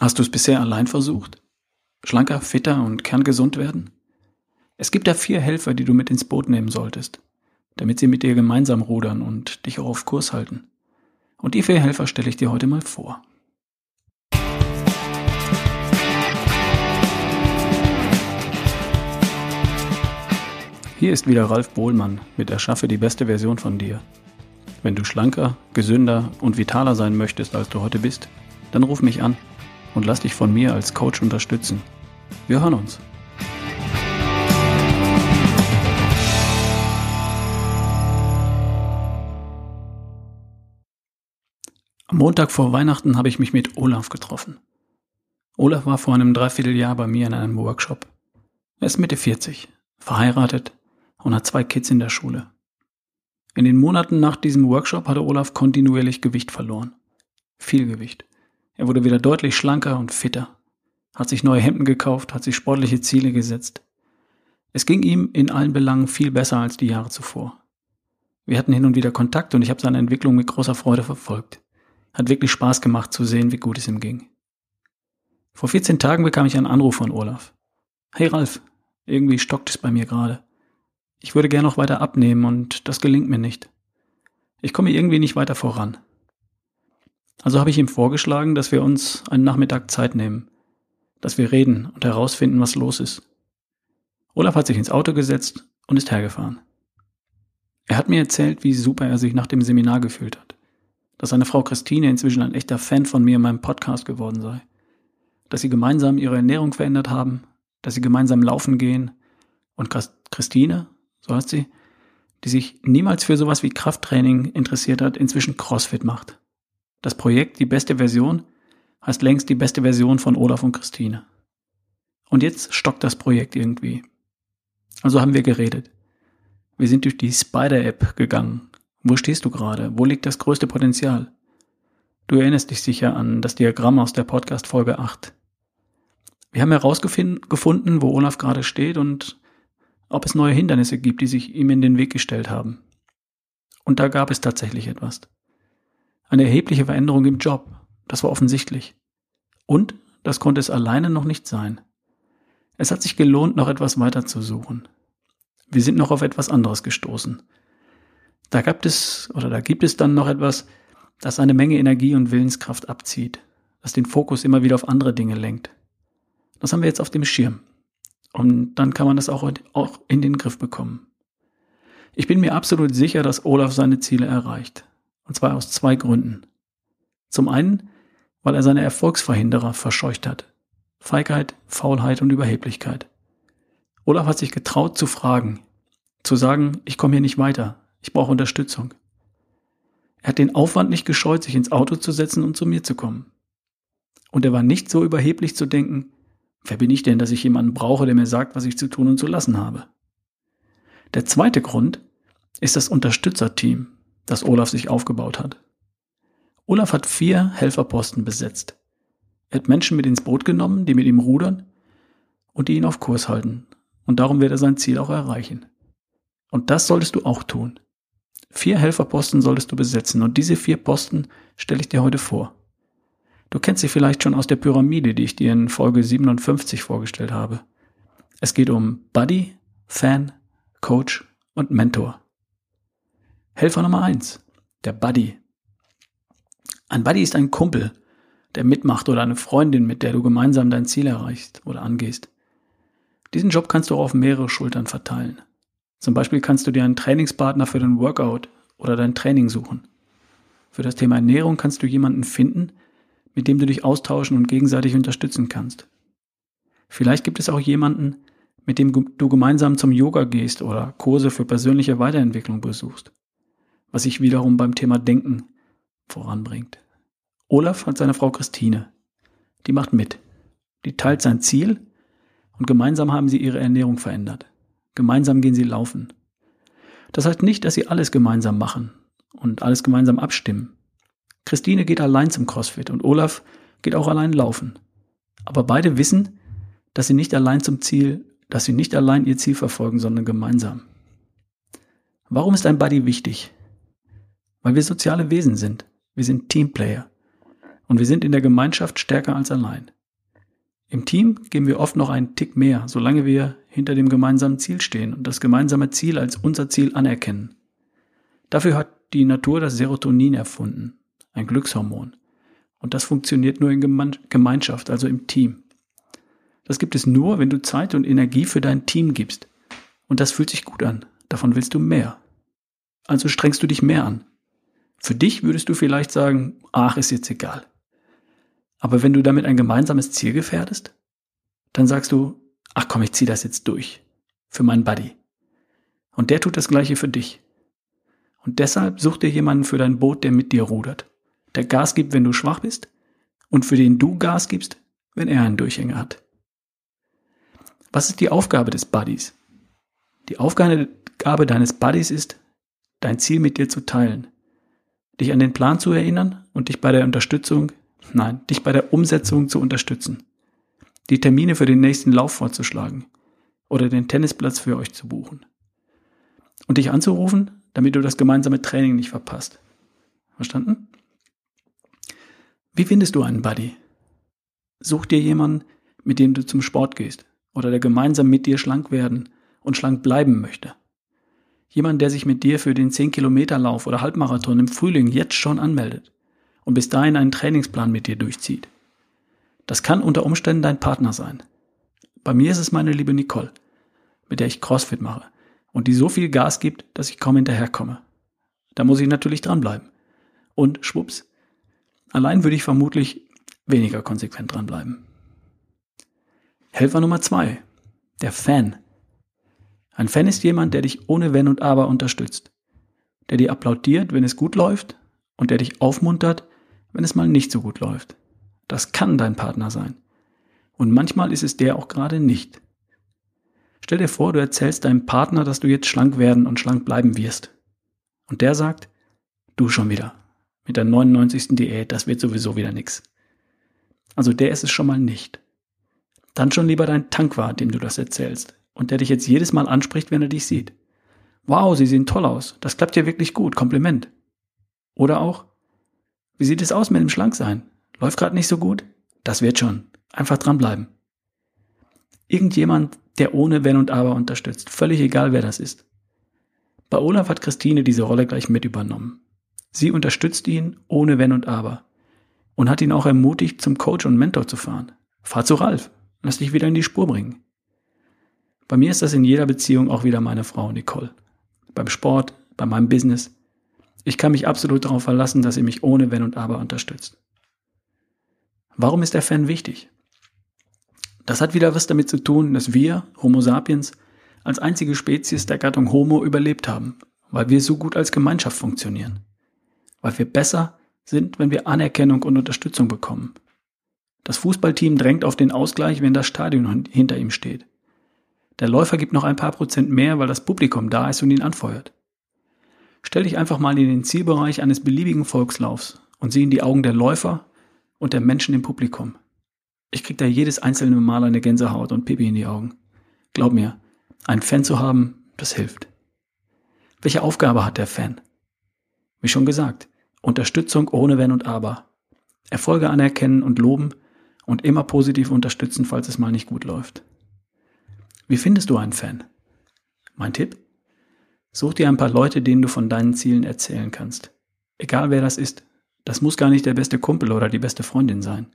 Hast du es bisher allein versucht? Schlanker, fitter und kerngesund werden? Es gibt da vier Helfer, die du mit ins Boot nehmen solltest, damit sie mit dir gemeinsam rudern und dich auch auf Kurs halten. Und die vier Helfer stelle ich dir heute mal vor. Hier ist wieder Ralf Bohlmann mit Erschaffe die beste Version von dir. Wenn du schlanker, gesünder und vitaler sein möchtest, als du heute bist, dann ruf mich an und lass dich von mir als Coach unterstützen. Wir hören uns. Am Montag vor Weihnachten habe ich mich mit Olaf getroffen. Olaf war vor einem Dreivierteljahr bei mir in einem Workshop. Er ist Mitte 40, verheiratet und hat zwei Kids in der Schule. In den Monaten nach diesem Workshop hatte Olaf kontinuierlich Gewicht verloren. Viel Gewicht. Er wurde wieder deutlich schlanker und fitter, hat sich neue Hemden gekauft, hat sich sportliche Ziele gesetzt. Es ging ihm in allen Belangen viel besser als die Jahre zuvor. Wir hatten hin und wieder Kontakt und ich habe seine Entwicklung mit großer Freude verfolgt. Hat wirklich Spaß gemacht zu sehen, wie gut es ihm ging. Vor 14 Tagen bekam ich einen Anruf von Olaf. Hey Ralf, irgendwie stockt es bei mir gerade. Ich würde gern noch weiter abnehmen und das gelingt mir nicht. Ich komme irgendwie nicht weiter voran. Also habe ich ihm vorgeschlagen, dass wir uns einen Nachmittag Zeit nehmen, dass wir reden und herausfinden, was los ist. Olaf hat sich ins Auto gesetzt und ist hergefahren. Er hat mir erzählt, wie super er sich nach dem Seminar gefühlt hat, dass seine Frau Christine inzwischen ein echter Fan von mir in meinem Podcast geworden sei, dass sie gemeinsam ihre Ernährung verändert haben, dass sie gemeinsam laufen gehen und Christine, so heißt sie, die sich niemals für sowas wie Krafttraining interessiert hat, inzwischen CrossFit macht. Das Projekt Die beste Version heißt längst die beste Version von Olaf und Christine. Und jetzt stockt das Projekt irgendwie. Also haben wir geredet. Wir sind durch die Spider-App gegangen. Wo stehst du gerade? Wo liegt das größte Potenzial? Du erinnerst dich sicher an das Diagramm aus der Podcast Folge 8. Wir haben herausgefunden, wo Olaf gerade steht und ob es neue Hindernisse gibt, die sich ihm in den Weg gestellt haben. Und da gab es tatsächlich etwas. Eine erhebliche Veränderung im Job, das war offensichtlich. Und das konnte es alleine noch nicht sein. Es hat sich gelohnt, noch etwas weiter zu suchen. Wir sind noch auf etwas anderes gestoßen. Da gab es, oder da gibt es dann noch etwas, das eine Menge Energie und Willenskraft abzieht, das den Fokus immer wieder auf andere Dinge lenkt. Das haben wir jetzt auf dem Schirm. Und dann kann man das auch, auch in den Griff bekommen. Ich bin mir absolut sicher, dass Olaf seine Ziele erreicht. Und zwar aus zwei Gründen. Zum einen, weil er seine Erfolgsverhinderer verscheucht hat. Feigheit, Faulheit und Überheblichkeit. Olaf hat sich getraut zu fragen, zu sagen, ich komme hier nicht weiter, ich brauche Unterstützung. Er hat den Aufwand nicht gescheut, sich ins Auto zu setzen und zu mir zu kommen. Und er war nicht so überheblich zu denken, wer bin ich denn, dass ich jemanden brauche, der mir sagt, was ich zu tun und zu lassen habe. Der zweite Grund ist das Unterstützerteam, das Olaf sich aufgebaut hat. Olaf hat vier Helferposten besetzt. Er hat Menschen mit ins Boot genommen, die mit ihm rudern und die ihn auf Kurs halten. Und darum wird er sein Ziel auch erreichen. Und das solltest du auch tun. Vier Helferposten solltest du besetzen und diese vier Posten stelle ich dir heute vor. Du kennst sie vielleicht schon aus der Pyramide, die ich dir in Folge 57 vorgestellt habe. Es geht um Buddy, Fan, Coach und Mentor. Helfer Nummer eins, der Buddy. Ein Buddy ist ein Kumpel, der mitmacht oder eine Freundin, mit der du gemeinsam dein Ziel erreichst oder angehst. Diesen Job kannst du auch auf mehrere Schultern verteilen. Zum Beispiel kannst du dir einen Trainingspartner für den Workout oder dein Training suchen. Für das Thema Ernährung kannst du jemanden finden, mit dem du dich austauschen und gegenseitig unterstützen kannst. Vielleicht gibt es auch jemanden, mit dem du gemeinsam zum Yoga gehst oder Kurse für persönliche Weiterentwicklung besuchst was sich wiederum beim Thema Denken voranbringt. Olaf hat seine Frau Christine. Die macht mit. Die teilt sein Ziel und gemeinsam haben sie ihre Ernährung verändert. Gemeinsam gehen sie laufen. Das heißt nicht, dass sie alles gemeinsam machen und alles gemeinsam abstimmen. Christine geht allein zum CrossFit und Olaf geht auch allein laufen. Aber beide wissen, dass sie nicht allein zum Ziel, dass sie nicht allein ihr Ziel verfolgen, sondern gemeinsam. Warum ist ein Buddy wichtig? Weil wir soziale Wesen sind. Wir sind Teamplayer. Und wir sind in der Gemeinschaft stärker als allein. Im Team geben wir oft noch einen Tick mehr, solange wir hinter dem gemeinsamen Ziel stehen und das gemeinsame Ziel als unser Ziel anerkennen. Dafür hat die Natur das Serotonin erfunden, ein Glückshormon. Und das funktioniert nur in Gemeinschaft, also im Team. Das gibt es nur, wenn du Zeit und Energie für dein Team gibst. Und das fühlt sich gut an. Davon willst du mehr. Also strengst du dich mehr an. Für dich würdest du vielleicht sagen, ach, ist jetzt egal. Aber wenn du damit ein gemeinsames Ziel gefährdest, dann sagst du, ach komm, ich zieh das jetzt durch. Für meinen Buddy. Und der tut das gleiche für dich. Und deshalb such dir jemanden für dein Boot, der mit dir rudert. Der Gas gibt, wenn du schwach bist. Und für den du Gas gibst, wenn er einen Durchhänger hat. Was ist die Aufgabe des Buddies? Die Aufgabe deines Buddies ist, dein Ziel mit dir zu teilen, dich an den Plan zu erinnern und dich bei der Unterstützung, nein, dich bei der Umsetzung zu unterstützen, die Termine für den nächsten Lauf vorzuschlagen oder den Tennisplatz für euch zu buchen und dich anzurufen, damit du das gemeinsame Training nicht verpasst. Verstanden? Wie findest du einen Buddy? Such dir jemanden, mit dem du zum Sport gehst oder der gemeinsam mit dir schlank werden und schlank bleiben möchte. Jemand, der sich mit dir für den 10-Kilometer-Lauf oder Halbmarathon im Frühling jetzt schon anmeldet und bis dahin einen Trainingsplan mit dir durchzieht. Das kann unter Umständen dein Partner sein. Bei mir ist es meine liebe Nicole, mit der ich CrossFit mache und die so viel Gas gibt, dass ich kaum hinterherkomme. Da muss ich natürlich dranbleiben. Und schwupps, allein würde ich vermutlich weniger konsequent dranbleiben. Helfer Nummer zwei, der Fan. Ein Fan ist jemand, der dich ohne Wenn und Aber unterstützt, der dir applaudiert, wenn es gut läuft und der dich aufmuntert, wenn es mal nicht so gut läuft. Das kann dein Partner sein. Und manchmal ist es der auch gerade nicht. Stell dir vor, du erzählst deinem Partner, dass du jetzt schlank werden und schlank bleiben wirst. Und der sagt, du schon wieder. Mit der 99. Diät, das wird sowieso wieder nix. Also der ist es schon mal nicht dann schon lieber dein Tankwart, dem du das erzählst und der dich jetzt jedes Mal anspricht, wenn er dich sieht. Wow, Sie sehen toll aus. Das klappt ja wirklich gut. Kompliment. Oder auch, wie sieht es aus mit dem Schlanksein? Läuft gerade nicht so gut? Das wird schon. Einfach dranbleiben. Irgendjemand, der ohne Wenn und Aber unterstützt. Völlig egal, wer das ist. Bei Olaf hat Christine diese Rolle gleich mit übernommen. Sie unterstützt ihn ohne Wenn und Aber und hat ihn auch ermutigt, zum Coach und Mentor zu fahren. Fahr zu Ralf. Lass dich wieder in die Spur bringen. Bei mir ist das in jeder Beziehung auch wieder meine Frau Nicole. Beim Sport, bei meinem Business. Ich kann mich absolut darauf verlassen, dass sie mich ohne Wenn und Aber unterstützt. Warum ist der Fan wichtig? Das hat wieder was damit zu tun, dass wir, Homo sapiens, als einzige Spezies der Gattung Homo überlebt haben, weil wir so gut als Gemeinschaft funktionieren. Weil wir besser sind, wenn wir Anerkennung und Unterstützung bekommen. Das Fußballteam drängt auf den Ausgleich, wenn das Stadion hinter ihm steht. Der Läufer gibt noch ein paar Prozent mehr, weil das Publikum da ist und ihn anfeuert. Stell dich einfach mal in den Zielbereich eines beliebigen Volkslaufs und sieh in die Augen der Läufer und der Menschen im Publikum. Ich krieg da jedes einzelne Mal eine Gänsehaut und Pipi in die Augen. Glaub mir, einen Fan zu haben, das hilft. Welche Aufgabe hat der Fan? Wie schon gesagt, Unterstützung ohne Wenn und Aber. Erfolge anerkennen und loben und immer positiv unterstützen, falls es mal nicht gut läuft. Wie findest du einen Fan? Mein Tipp? Such dir ein paar Leute, denen du von deinen Zielen erzählen kannst. Egal wer das ist. Das muss gar nicht der beste Kumpel oder die beste Freundin sein.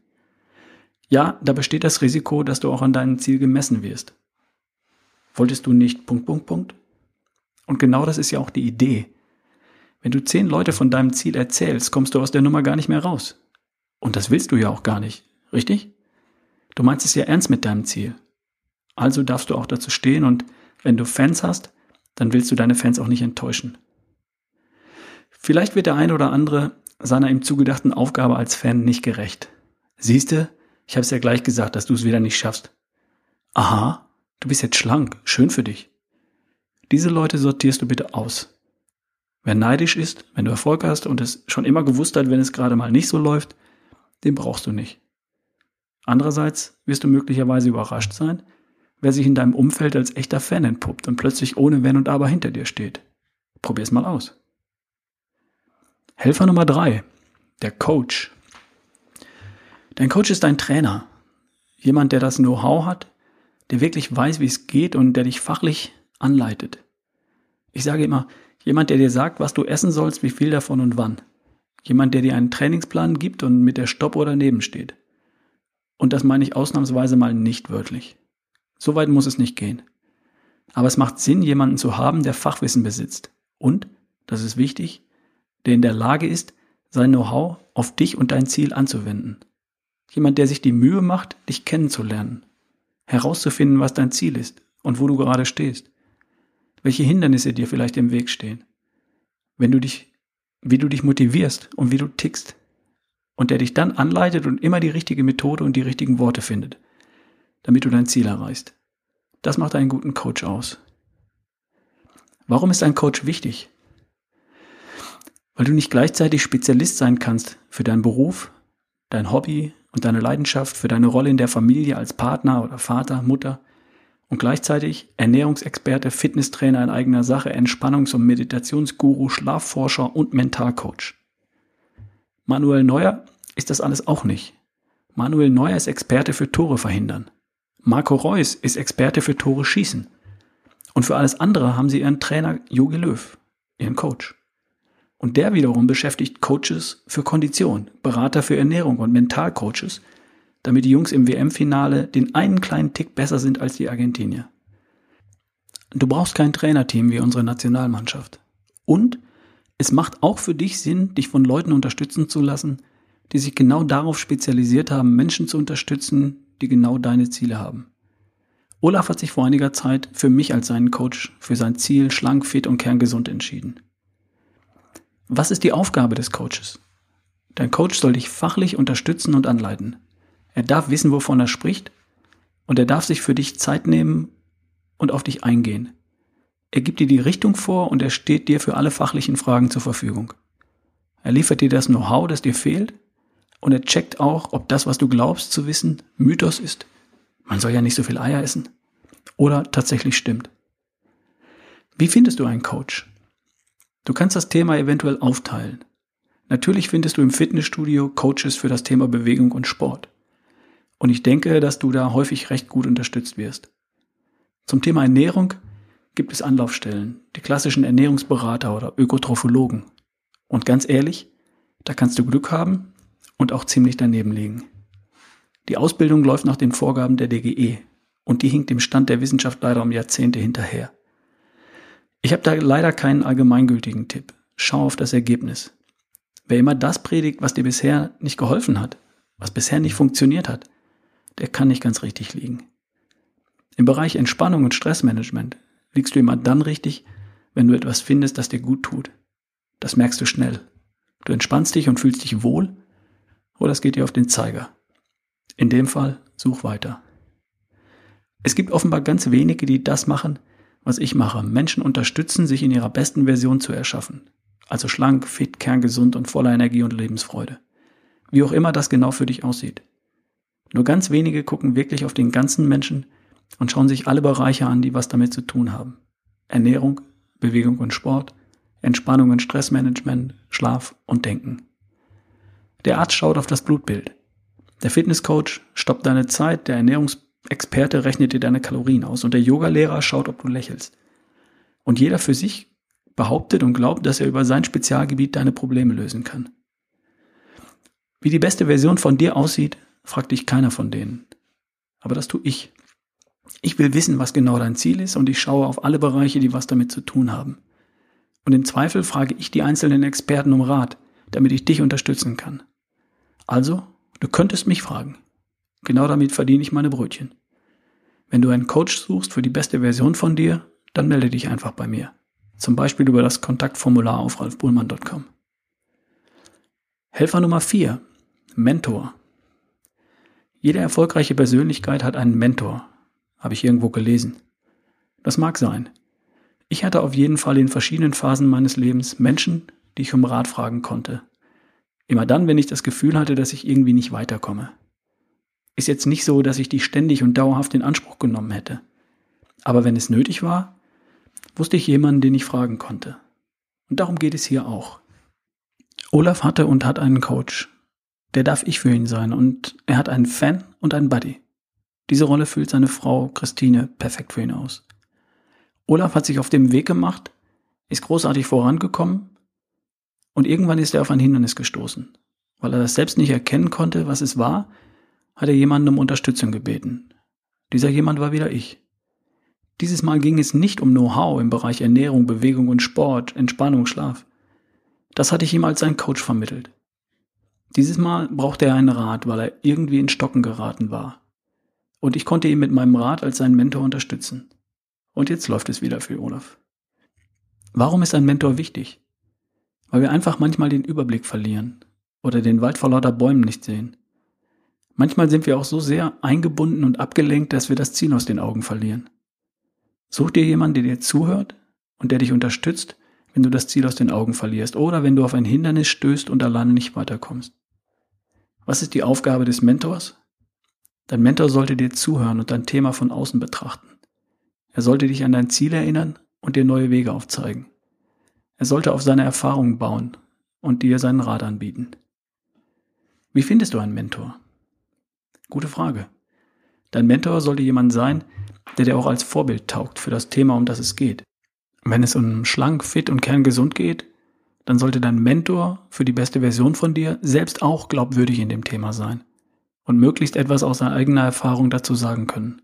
Ja, da besteht das Risiko, dass du auch an deinem Ziel gemessen wirst. Wolltest du nicht Punkt, Punkt, Punkt? Und genau das ist ja auch die Idee. Wenn du zehn Leute von deinem Ziel erzählst, kommst du aus der Nummer gar nicht mehr raus. Und das willst du ja auch gar nicht. Richtig? Du meinst es ja ernst mit deinem Ziel. Also darfst du auch dazu stehen und wenn du Fans hast, dann willst du deine Fans auch nicht enttäuschen. Vielleicht wird der eine oder andere seiner ihm zugedachten Aufgabe als Fan nicht gerecht. Siehste, ich habe es ja gleich gesagt, dass du es wieder nicht schaffst. Aha, du bist jetzt schlank, schön für dich. Diese Leute sortierst du bitte aus. Wer neidisch ist, wenn du Erfolg hast und es schon immer gewusst hat, wenn es gerade mal nicht so läuft, den brauchst du nicht. Andererseits wirst du möglicherweise überrascht sein, wer sich in deinem Umfeld als echter Fan entpuppt und plötzlich ohne Wenn und Aber hinter dir steht. Probier's mal aus. Helfer Nummer drei, der Coach. Dein Coach ist dein Trainer. Jemand, der das Know-how hat, der wirklich weiß, wie es geht und der dich fachlich anleitet. Ich sage immer, jemand, der dir sagt, was du essen sollst, wie viel davon und wann. Jemand, der dir einen Trainingsplan gibt und mit der Stoppuhr daneben steht. Und das meine ich ausnahmsweise mal nicht wörtlich. So weit muss es nicht gehen. Aber es macht Sinn, jemanden zu haben, der Fachwissen besitzt. Und, das ist wichtig, der in der Lage ist, sein Know-how auf dich und dein Ziel anzuwenden. Jemand, der sich die Mühe macht, dich kennenzulernen, herauszufinden, was dein Ziel ist und wo du gerade stehst, welche Hindernisse dir vielleicht im Weg stehen, wenn du dich, wie du dich motivierst und wie du tickst, und der dich dann anleitet und immer die richtige Methode und die richtigen Worte findet, damit du dein Ziel erreichst. Das macht einen guten Coach aus. Warum ist ein Coach wichtig? Weil du nicht gleichzeitig Spezialist sein kannst für deinen Beruf, dein Hobby und deine Leidenschaft, für deine Rolle in der Familie als Partner oder Vater, Mutter und gleichzeitig Ernährungsexperte, Fitnesstrainer in eigener Sache, Entspannungs- und Meditationsguru, Schlafforscher und Mentalcoach. Manuel Neuer ist das alles auch nicht. Manuel Neuer ist Experte für Tore verhindern. Marco Reus ist Experte für Tore schießen. Und für alles andere haben sie ihren Trainer Jogi Löw, ihren Coach. Und der wiederum beschäftigt Coaches für Kondition, Berater für Ernährung und Mentalcoaches, damit die Jungs im WM-Finale den einen kleinen Tick besser sind als die Argentinier. Du brauchst kein Trainerteam wie unsere Nationalmannschaft. Und es macht auch für dich Sinn, dich von Leuten unterstützen zu lassen, die sich genau darauf spezialisiert haben, Menschen zu unterstützen, die genau deine Ziele haben. Olaf hat sich vor einiger Zeit für mich als seinen Coach für sein Ziel schlank, fit und kerngesund entschieden. Was ist die Aufgabe des Coaches? Dein Coach soll dich fachlich unterstützen und anleiten. Er darf wissen, wovon er spricht und er darf sich für dich Zeit nehmen und auf dich eingehen. Er gibt dir die Richtung vor und er steht dir für alle fachlichen Fragen zur Verfügung. Er liefert dir das Know-how, das dir fehlt und er checkt auch, ob das, was du glaubst zu wissen, Mythos ist. Man soll ja nicht so viel Eier essen. Oder tatsächlich stimmt. Wie findest du einen Coach? Du kannst das Thema eventuell aufteilen. Natürlich findest du im Fitnessstudio Coaches für das Thema Bewegung und Sport. Und ich denke, dass du da häufig recht gut unterstützt wirst. Zum Thema Ernährung gibt es Anlaufstellen, die klassischen Ernährungsberater oder Ökotrophologen. Und ganz ehrlich, da kannst du Glück haben und auch ziemlich daneben liegen. Die Ausbildung läuft nach den Vorgaben der DGE und die hinkt dem Stand der Wissenschaft leider um Jahrzehnte hinterher. Ich habe da leider keinen allgemeingültigen Tipp. Schau auf das Ergebnis. Wer immer das predigt, was dir bisher nicht geholfen hat, was bisher nicht funktioniert hat, der kann nicht ganz richtig liegen. Im Bereich Entspannung und Stressmanagement liegst du immer dann richtig, wenn du etwas findest, das dir gut tut. Das merkst du schnell. Du entspannst dich und fühlst dich wohl oder es geht dir auf den Zeiger. In dem Fall such weiter. Es gibt offenbar ganz wenige, die das machen, was ich mache. Menschen unterstützen, sich in ihrer besten Version zu erschaffen. Also schlank, fit, kerngesund und voller Energie und Lebensfreude. Wie auch immer das genau für dich aussieht. Nur ganz wenige gucken wirklich auf den ganzen Menschen und schauen sich alle Bereiche an, die was damit zu tun haben. Ernährung, Bewegung und Sport, Entspannung und Stressmanagement, Schlaf und Denken. Der Arzt schaut auf das Blutbild. Der Fitnesscoach stoppt deine Zeit, der Ernährungsexperte rechnet dir deine Kalorien aus und der Yogalehrer schaut, ob du lächelst. Und jeder für sich behauptet und glaubt, dass er über sein Spezialgebiet deine Probleme lösen kann. Wie die beste Version von dir aussieht, fragt dich keiner von denen. Aber das tue ich. Ich will wissen, was genau dein Ziel ist und ich schaue auf alle Bereiche, die was damit zu tun haben. Und im Zweifel frage ich die einzelnen Experten um Rat, damit ich dich unterstützen kann. Also, du könntest mich fragen. Genau damit verdiene ich meine Brötchen. Wenn du einen Coach suchst für die beste Version von dir, dann melde dich einfach bei mir. Zum Beispiel über das Kontaktformular auf ralfbullmann.com. Helfer Nummer 4. Mentor. Jede erfolgreiche Persönlichkeit hat einen Mentor, habe ich irgendwo gelesen. Das mag sein. Ich hatte auf jeden Fall in verschiedenen Phasen meines Lebens Menschen, die ich um Rat fragen konnte, Immer dann, wenn ich das Gefühl hatte, dass ich irgendwie nicht weiterkomme. Ist jetzt nicht so, dass ich die ständig und dauerhaft in Anspruch genommen hätte. Aber wenn es nötig war, wusste ich jemanden, den ich fragen konnte. Und darum geht es hier auch. Olaf hatte und hat einen Coach. der darf ich für ihn sein und er hat einen Fan und einen Buddy. Diese Rolle füllt seine Frau Christine perfekt für ihn aus. Olaf hat sich auf dem Weg gemacht, ist großartig vorangekommen und irgendwann ist er auf ein Hindernis gestoßen. Weil er das selbst nicht erkennen konnte, was es war, hat er jemanden um Unterstützung gebeten. Dieser jemand war wieder ich. Dieses Mal ging es nicht um Know-how im Bereich Ernährung, Bewegung und Sport, Entspannung, Schlaf. Das hatte ich ihm als sein Coach vermittelt. Dieses Mal brauchte er einen Rat, weil er irgendwie in Stocken geraten war. Und ich konnte ihn mit meinem Rat als sein Mentor unterstützen. Und jetzt läuft es wieder für Olaf. Warum ist ein Mentor wichtig? Weil wir einfach manchmal den Überblick verlieren oder den Wald vor lauter Bäumen nicht sehen. Manchmal sind wir auch so sehr eingebunden und abgelenkt, dass wir das Ziel aus den Augen verlieren. Such dir jemanden, der dir zuhört und der dich unterstützt, wenn du das Ziel aus den Augen verlierst oder wenn du auf ein Hindernis stößt und alleine nicht weiterkommst. Was ist die Aufgabe des Mentors? Dein Mentor sollte dir zuhören und dein Thema von außen betrachten. Er sollte dich an dein Ziel erinnern und dir neue Wege aufzeigen. Er sollte auf seine Erfahrungen bauen und dir seinen Rat anbieten. Wie findest du einen Mentor? Gute Frage. Dein Mentor sollte jemand sein, der dir auch als Vorbild taugt für das Thema, um das es geht. Wenn es um schlank, fit und kerngesund geht, dann sollte dein Mentor für die beste Version von dir selbst auch glaubwürdig in dem Thema sein und möglichst etwas aus seiner eigenen Erfahrung dazu sagen können.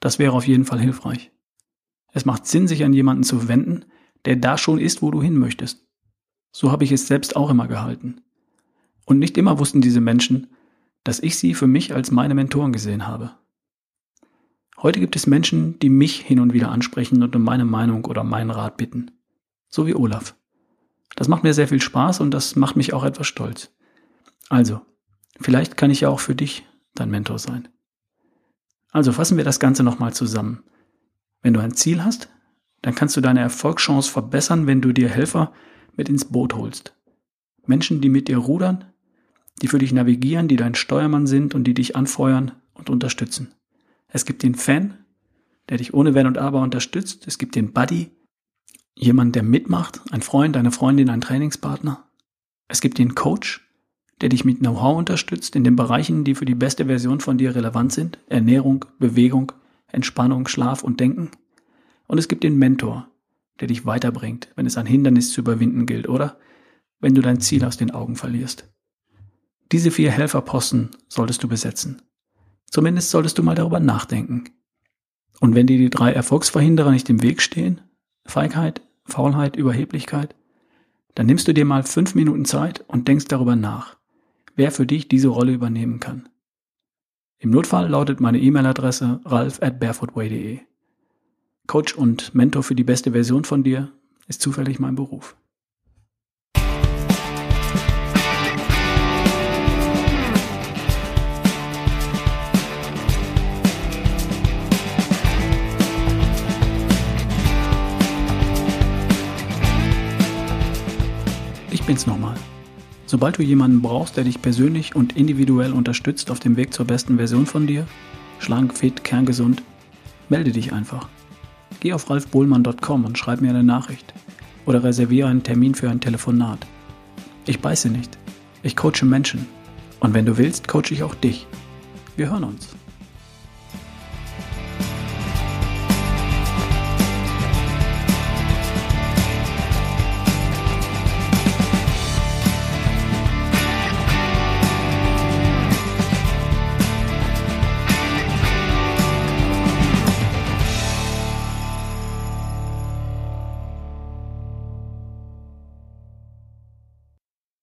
Das wäre auf jeden Fall hilfreich. Es macht Sinn, sich an jemanden zu wenden, der da schon ist, wo du hin möchtest. So habe ich es selbst auch immer gehalten. Und nicht immer wussten diese Menschen, dass ich sie für mich als meine Mentoren gesehen habe. Heute gibt es Menschen, die mich hin und wieder ansprechen und um meine Meinung oder meinen Rat bitten. So wie Olaf. Das macht mir sehr viel Spaß und das macht mich auch etwas stolz. Also, vielleicht kann ich ja auch für dich dein Mentor sein. Also fassen wir das Ganze nochmal zusammen. Wenn du ein Ziel hast, dann kannst du deine Erfolgschance verbessern, wenn du dir Helfer mit ins Boot holst. Menschen, die mit dir rudern, die für dich navigieren, die dein Steuermann sind und die dich anfeuern und unterstützen. Es gibt den Fan, der dich ohne Wenn und Aber unterstützt. Es gibt den Buddy, jemand, der mitmacht, ein Freund, eine Freundin, ein Trainingspartner. Es gibt den Coach, der dich mit Know-how unterstützt in den Bereichen, die für die beste Version von dir relevant sind. Ernährung, Bewegung, Entspannung, Schlaf und Denken. Und es gibt den Mentor, der dich weiterbringt, wenn es ein Hindernis zu überwinden gilt oder wenn du dein Ziel aus den Augen verlierst. Diese vier Helferposten solltest du besetzen. Zumindest solltest du mal darüber nachdenken. Und wenn dir die drei Erfolgsverhinderer nicht im Weg stehen, Feigheit, Faulheit, Überheblichkeit, dann nimmst du dir mal fünf Minuten Zeit und denkst darüber nach, wer für dich diese Rolle übernehmen kann. Im Notfall lautet meine E-Mail-Adresse ralf at barefootway.de. Coach und Mentor für die beste Version von dir ist zufällig mein Beruf. bin's nochmal. Sobald du jemanden brauchst, der dich persönlich und individuell unterstützt auf dem Weg zur besten Version von dir, schlank, fit, kerngesund, melde dich einfach. Geh auf ralfbohlmann.com und schreib mir eine Nachricht oder reserviere einen Termin für ein Telefonat. Ich beiße nicht. Ich coache Menschen. Und wenn du willst, coache ich auch dich. Wir hören uns.